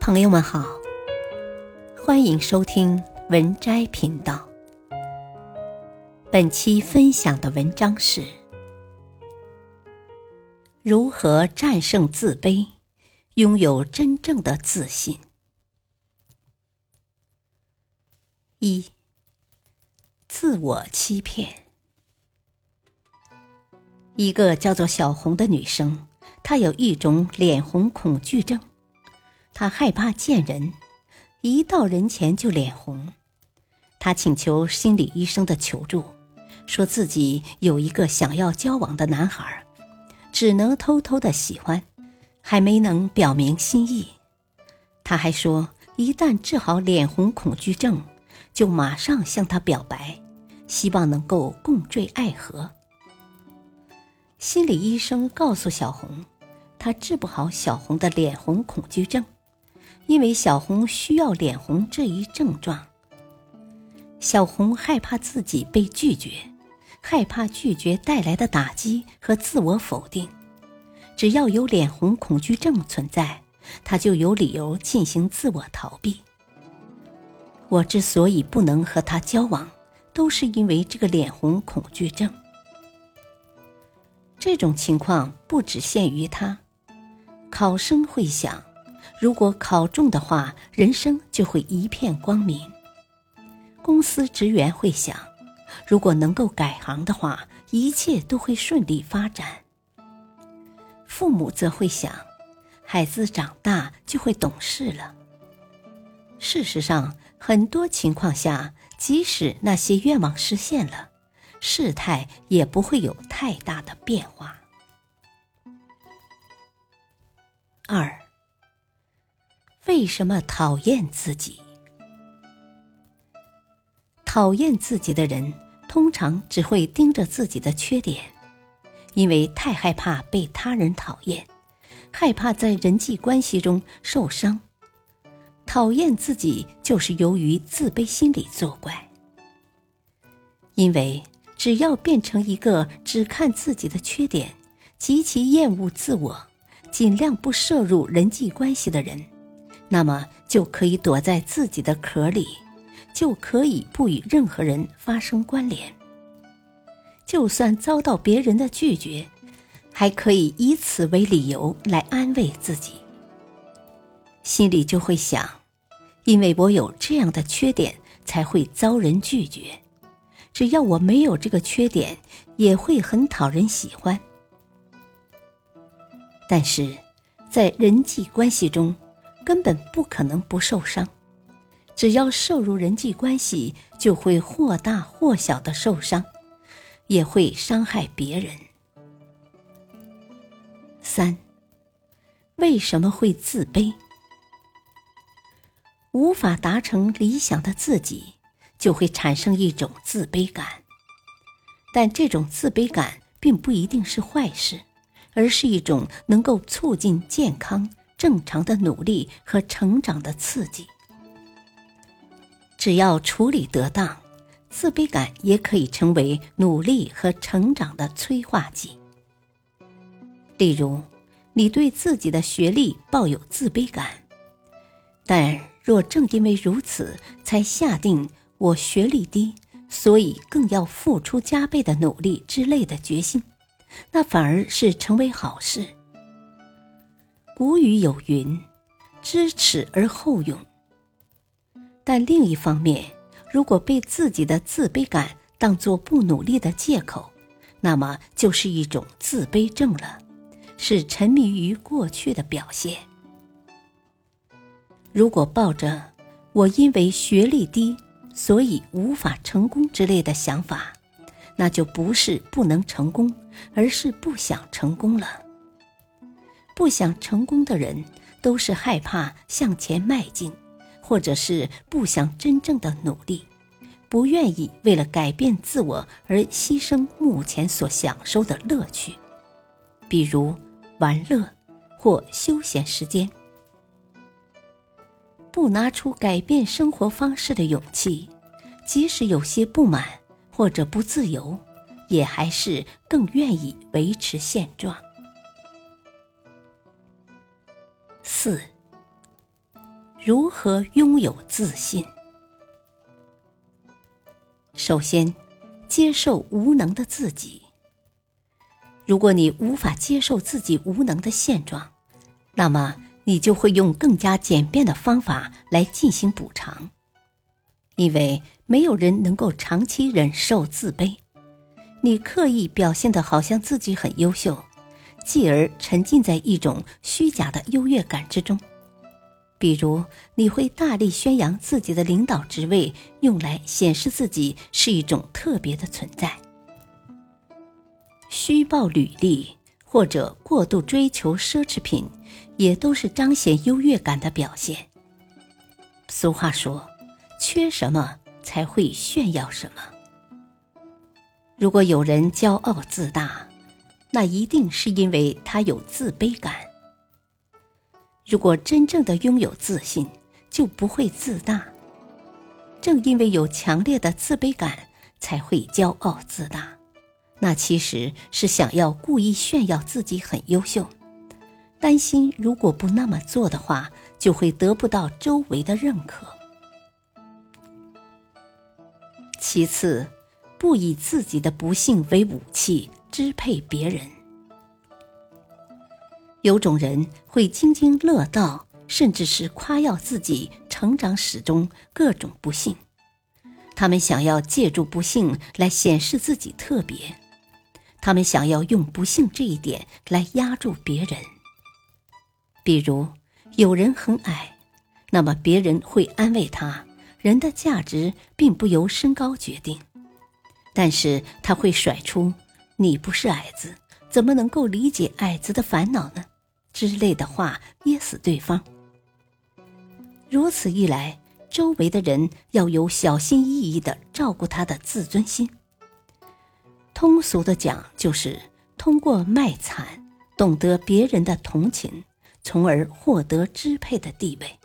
朋友们好，欢迎收听文摘频道。本期分享的文章是：如何战胜自卑，拥有真正的自信。一、自我欺骗。一个叫做小红的女生，她有一种脸红恐惧症。他害怕见人，一到人前就脸红。他请求心理医生的求助，说自己有一个想要交往的男孩，只能偷偷的喜欢，还没能表明心意。他还说，一旦治好脸红恐惧症，就马上向他表白，希望能够共坠爱河。心理医生告诉小红，他治不好小红的脸红恐惧症。因为小红需要脸红这一症状，小红害怕自己被拒绝，害怕拒绝带来的打击和自我否定。只要有脸红恐惧症存在，她就有理由进行自我逃避。我之所以不能和他交往，都是因为这个脸红恐惧症。这种情况不只限于他，考生会想。如果考中的话，人生就会一片光明。公司职员会想，如果能够改行的话，一切都会顺利发展。父母则会想，孩子长大就会懂事了。事实上，很多情况下，即使那些愿望实现了，事态也不会有太大的变化。二。为什么讨厌自己？讨厌自己的人通常只会盯着自己的缺点，因为太害怕被他人讨厌，害怕在人际关系中受伤。讨厌自己就是由于自卑心理作怪。因为只要变成一个只看自己的缺点、极其厌恶自我、尽量不摄入人际关系的人。那么就可以躲在自己的壳里，就可以不与任何人发生关联。就算遭到别人的拒绝，还可以以此为理由来安慰自己。心里就会想：因为我有这样的缺点，才会遭人拒绝。只要我没有这个缺点，也会很讨人喜欢。但是，在人际关系中，根本不可能不受伤，只要涉入人际关系，就会或大或小的受伤，也会伤害别人。三，为什么会自卑？无法达成理想的自己，就会产生一种自卑感，但这种自卑感并不一定是坏事，而是一种能够促进健康。正常的努力和成长的刺激，只要处理得当，自卑感也可以成为努力和成长的催化剂。例如，你对自己的学历抱有自卑感，但若正因为如此才下定我学历低，所以更要付出加倍的努力之类的决心，那反而是成为好事。古语有云：“知耻而后勇。”但另一方面，如果被自己的自卑感当作不努力的借口，那么就是一种自卑症了，是沉迷于过去的表现。如果抱着“我因为学历低，所以无法成功”之类的想法，那就不是不能成功，而是不想成功了。不想成功的人，都是害怕向前迈进，或者是不想真正的努力，不愿意为了改变自我而牺牲目前所享受的乐趣，比如玩乐或休闲时间。不拿出改变生活方式的勇气，即使有些不满或者不自由，也还是更愿意维持现状。四，如何拥有自信？首先，接受无能的自己。如果你无法接受自己无能的现状，那么你就会用更加简便的方法来进行补偿。因为没有人能够长期忍受自卑，你刻意表现的好像自己很优秀，继而沉浸在一种虚假的优越感之中。比如，你会大力宣扬自己的领导职位，用来显示自己是一种特别的存在；虚报履历或者过度追求奢侈品，也都是彰显优越感的表现。俗话说。缺什么才会炫耀什么。如果有人骄傲自大，那一定是因为他有自卑感。如果真正的拥有自信，就不会自大。正因为有强烈的自卑感，才会骄傲自大。那其实是想要故意炫耀自己很优秀，担心如果不那么做的话，就会得不到周围的认可。其次，不以自己的不幸为武器支配别人。有种人会津津乐道，甚至是夸耀自己成长史中各种不幸。他们想要借助不幸来显示自己特别，他们想要用不幸这一点来压住别人。比如，有人很矮，那么别人会安慰他。人的价值并不由身高决定，但是他会甩出“你不是矮子，怎么能够理解矮子的烦恼呢？”之类的话噎死对方。如此一来，周围的人要有小心翼翼的照顾他的自尊心。通俗的讲，就是通过卖惨，懂得别人的同情，从而获得支配的地位。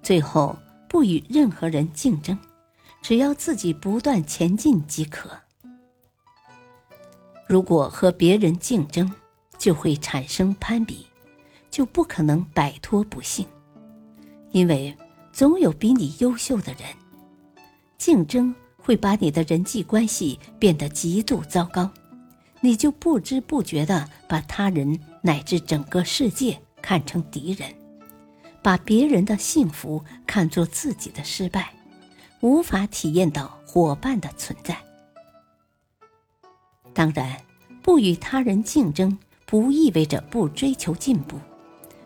最后。不与任何人竞争，只要自己不断前进即可。如果和别人竞争，就会产生攀比，就不可能摆脱不幸，因为总有比你优秀的人。竞争会把你的人际关系变得极度糟糕，你就不知不觉的把他人乃至整个世界看成敌人。把别人的幸福看作自己的失败，无法体验到伙伴的存在。当然，不与他人竞争不意味着不追求进步，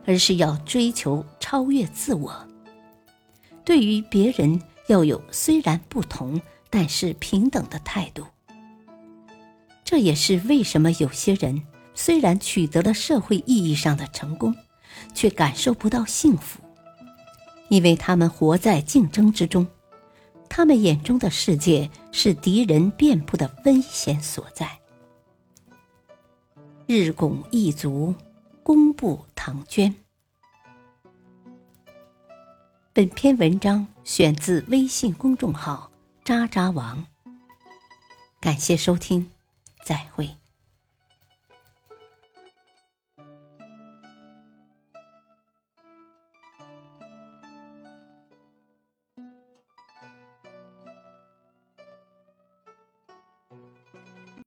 而是要追求超越自我。对于别人，要有虽然不同，但是平等的态度。这也是为什么有些人虽然取得了社会意义上的成功。却感受不到幸福，因为他们活在竞争之中，他们眼中的世界是敌人遍布的危险所在。日拱一卒，工部唐捐。本篇文章选自微信公众号“渣渣王”，感谢收听，再会。